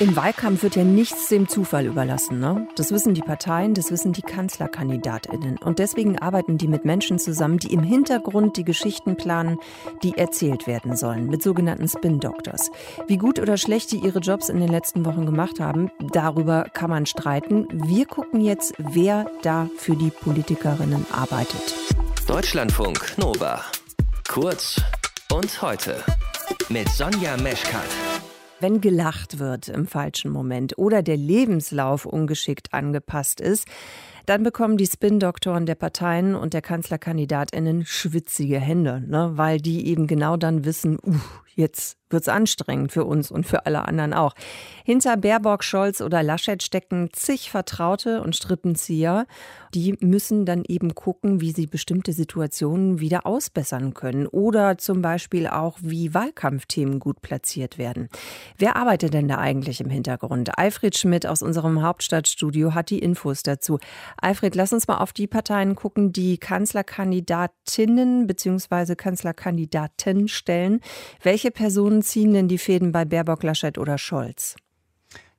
Im Wahlkampf wird ja nichts dem Zufall überlassen. Ne? Das wissen die Parteien, das wissen die Kanzlerkandidatinnen. Und deswegen arbeiten die mit Menschen zusammen, die im Hintergrund die Geschichten planen, die erzählt werden sollen, mit sogenannten Spin-Doctors. Wie gut oder schlecht die ihre Jobs in den letzten Wochen gemacht haben, darüber kann man streiten. Wir gucken jetzt, wer da für die Politikerinnen arbeitet. Deutschlandfunk Nova. Kurz und heute mit Sonja Meschkat. Wenn gelacht wird im falschen Moment oder der Lebenslauf ungeschickt angepasst ist, dann bekommen die Spin-Doktoren der Parteien und der Kanzlerkandidatinnen schwitzige Hände, ne? weil die eben genau dann wissen, uh, jetzt wird es anstrengend für uns und für alle anderen auch. Hinter Baerbock, Scholz oder Laschet stecken zig Vertraute und Strippenzieher. Die müssen dann eben gucken, wie sie bestimmte Situationen wieder ausbessern können oder zum Beispiel auch, wie Wahlkampfthemen gut platziert werden. Wer arbeitet denn da eigentlich im Hintergrund? Alfred Schmidt aus unserem Hauptstadtstudio hat die Infos dazu. Alfred, lass uns mal auf die Parteien gucken, die Kanzlerkandidatinnen bzw. Kanzlerkandidaten stellen. Welche Personen ziehen denn die Fäden bei Baerbock, Laschet oder Scholz?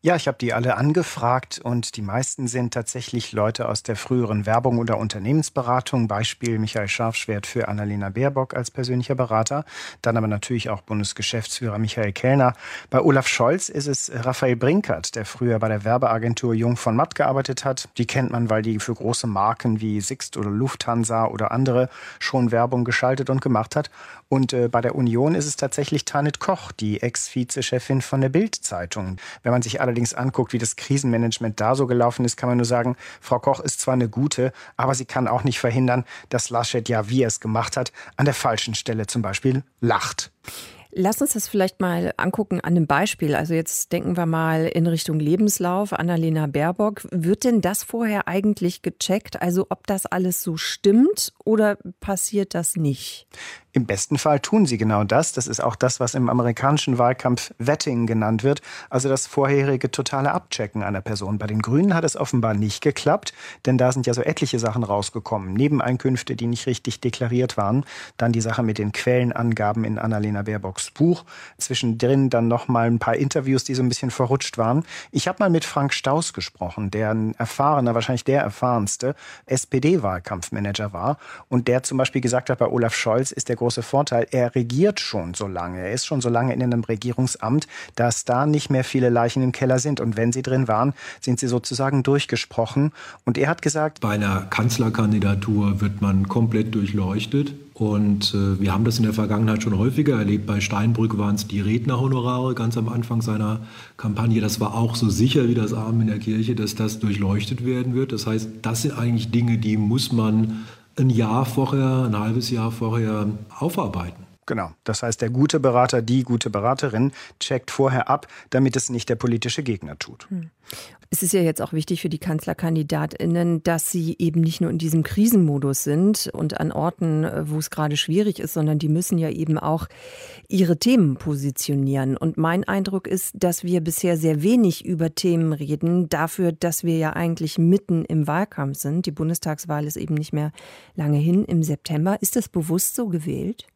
Ja, ich habe die alle angefragt und die meisten sind tatsächlich Leute aus der früheren Werbung oder Unternehmensberatung. Beispiel Michael Scharfschwert für Annalena Baerbock als persönlicher Berater. Dann aber natürlich auch Bundesgeschäftsführer Michael Kellner. Bei Olaf Scholz ist es Raphael Brinkert, der früher bei der Werbeagentur Jung von Matt gearbeitet hat. Die kennt man, weil die für große Marken wie Sixt oder Lufthansa oder andere schon Werbung geschaltet und gemacht hat. Und äh, bei der Union ist es tatsächlich Tanit Koch, die Ex-Vizechefin von der Bild-Zeitung. Wenn man sich allerdings anguckt, wie das Krisenmanagement da so gelaufen ist, kann man nur sagen, Frau Koch ist zwar eine gute, aber sie kann auch nicht verhindern, dass Laschet ja, wie er es gemacht hat, an der falschen Stelle zum Beispiel lacht. Lass uns das vielleicht mal angucken an einem Beispiel. Also jetzt denken wir mal in Richtung Lebenslauf, Annalena Baerbock. Wird denn das vorher eigentlich gecheckt? Also ob das alles so stimmt oder passiert das nicht? Im besten Fall tun sie genau das. Das ist auch das, was im amerikanischen Wahlkampf Vetting genannt wird, also das vorherige totale Abchecken einer Person. Bei den Grünen hat es offenbar nicht geklappt, denn da sind ja so etliche Sachen rausgekommen. Nebeneinkünfte, die nicht richtig deklariert waren. Dann die Sache mit den Quellenangaben in Annalena Baerbocks Buch. Zwischendrin dann noch mal ein paar Interviews, die so ein bisschen verrutscht waren. Ich habe mal mit Frank Staus gesprochen, der ein erfahrener, wahrscheinlich der erfahrenste SPD-Wahlkampfmanager war und der zum Beispiel gesagt hat, bei Olaf Scholz ist der große Vorteil, er regiert schon so lange, er ist schon so lange in einem Regierungsamt, dass da nicht mehr viele Leichen im Keller sind. Und wenn sie drin waren, sind sie sozusagen durchgesprochen. Und er hat gesagt, bei einer Kanzlerkandidatur wird man komplett durchleuchtet. Und äh, wir haben das in der Vergangenheit schon häufiger erlebt. Bei Steinbrück waren es die Rednerhonorare ganz am Anfang seiner Kampagne. Das war auch so sicher wie das Arm in der Kirche, dass das durchleuchtet werden wird. Das heißt, das sind eigentlich Dinge, die muss man ein Jahr vorher, ein halbes Jahr vorher aufarbeiten. Genau. Das heißt, der gute Berater, die gute Beraterin checkt vorher ab, damit es nicht der politische Gegner tut. Hm. Es ist ja jetzt auch wichtig für die Kanzlerkandidatinnen, dass sie eben nicht nur in diesem Krisenmodus sind und an Orten, wo es gerade schwierig ist, sondern die müssen ja eben auch ihre Themen positionieren. Und mein Eindruck ist, dass wir bisher sehr wenig über Themen reden, dafür, dass wir ja eigentlich mitten im Wahlkampf sind. Die Bundestagswahl ist eben nicht mehr lange hin im September. Ist das bewusst so gewählt?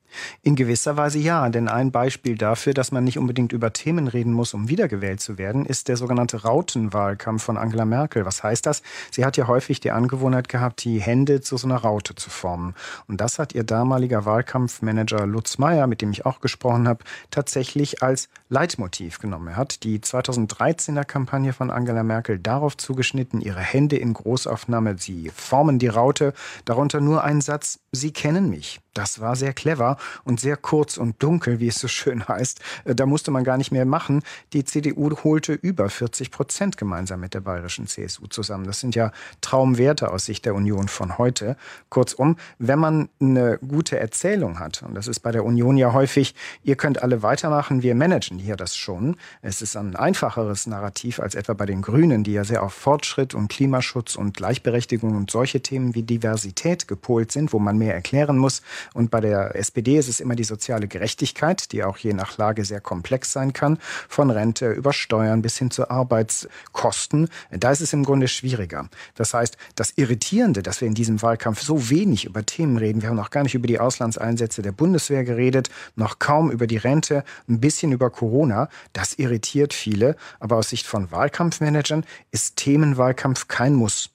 In gewisser Weise ja, denn ein Beispiel dafür, dass man nicht unbedingt über Themen reden muss, um wiedergewählt zu werden, ist der sogenannte Rautenwahlkampf von Angela Merkel. Was heißt das? Sie hat ja häufig die Angewohnheit gehabt, die Hände zu so einer Raute zu formen. Und das hat ihr damaliger Wahlkampfmanager Lutz Meyer, mit dem ich auch gesprochen habe, tatsächlich als Leitmotiv genommen. Er hat die 2013er Kampagne von Angela Merkel darauf zugeschnitten, ihre Hände in Großaufnahme, sie formen die Raute, darunter nur ein Satz, Sie kennen mich. Das war sehr clever und sehr kurz und dunkel, wie es so schön heißt. Äh, da musste man gar nicht mehr machen. Die CDU holte über 40 Prozent gemeinsam mit der bayerischen CSU zusammen. Das sind ja Traumwerte aus Sicht der Union von heute. Kurzum, wenn man eine gute Erzählung hat, und das ist bei der Union ja häufig, ihr könnt alle weitermachen, wir managen hier das schon. Es ist ein einfacheres Narrativ als etwa bei den Grünen, die ja sehr auf Fortschritt und Klimaschutz und Gleichberechtigung und solche Themen wie Diversität gepolt sind, wo man mehr erklären muss. Und bei der SPD SPD ist es immer die soziale Gerechtigkeit, die auch je nach Lage sehr komplex sein kann, von Rente über Steuern bis hin zu Arbeitskosten. Da ist es im Grunde schwieriger. Das heißt, das Irritierende, dass wir in diesem Wahlkampf so wenig über Themen reden, wir haben noch gar nicht über die Auslandseinsätze der Bundeswehr geredet, noch kaum über die Rente, ein bisschen über Corona, das irritiert viele. Aber aus Sicht von Wahlkampfmanagern ist Themenwahlkampf kein Muss.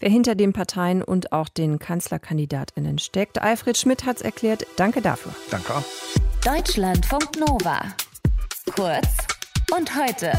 Wer hinter den Parteien und auch den Kanzlerkandidatinnen steckt, Alfred Schmidt hat es erklärt. Danke dafür. Danke. Deutschlandfunk Nova. Kurz und heute.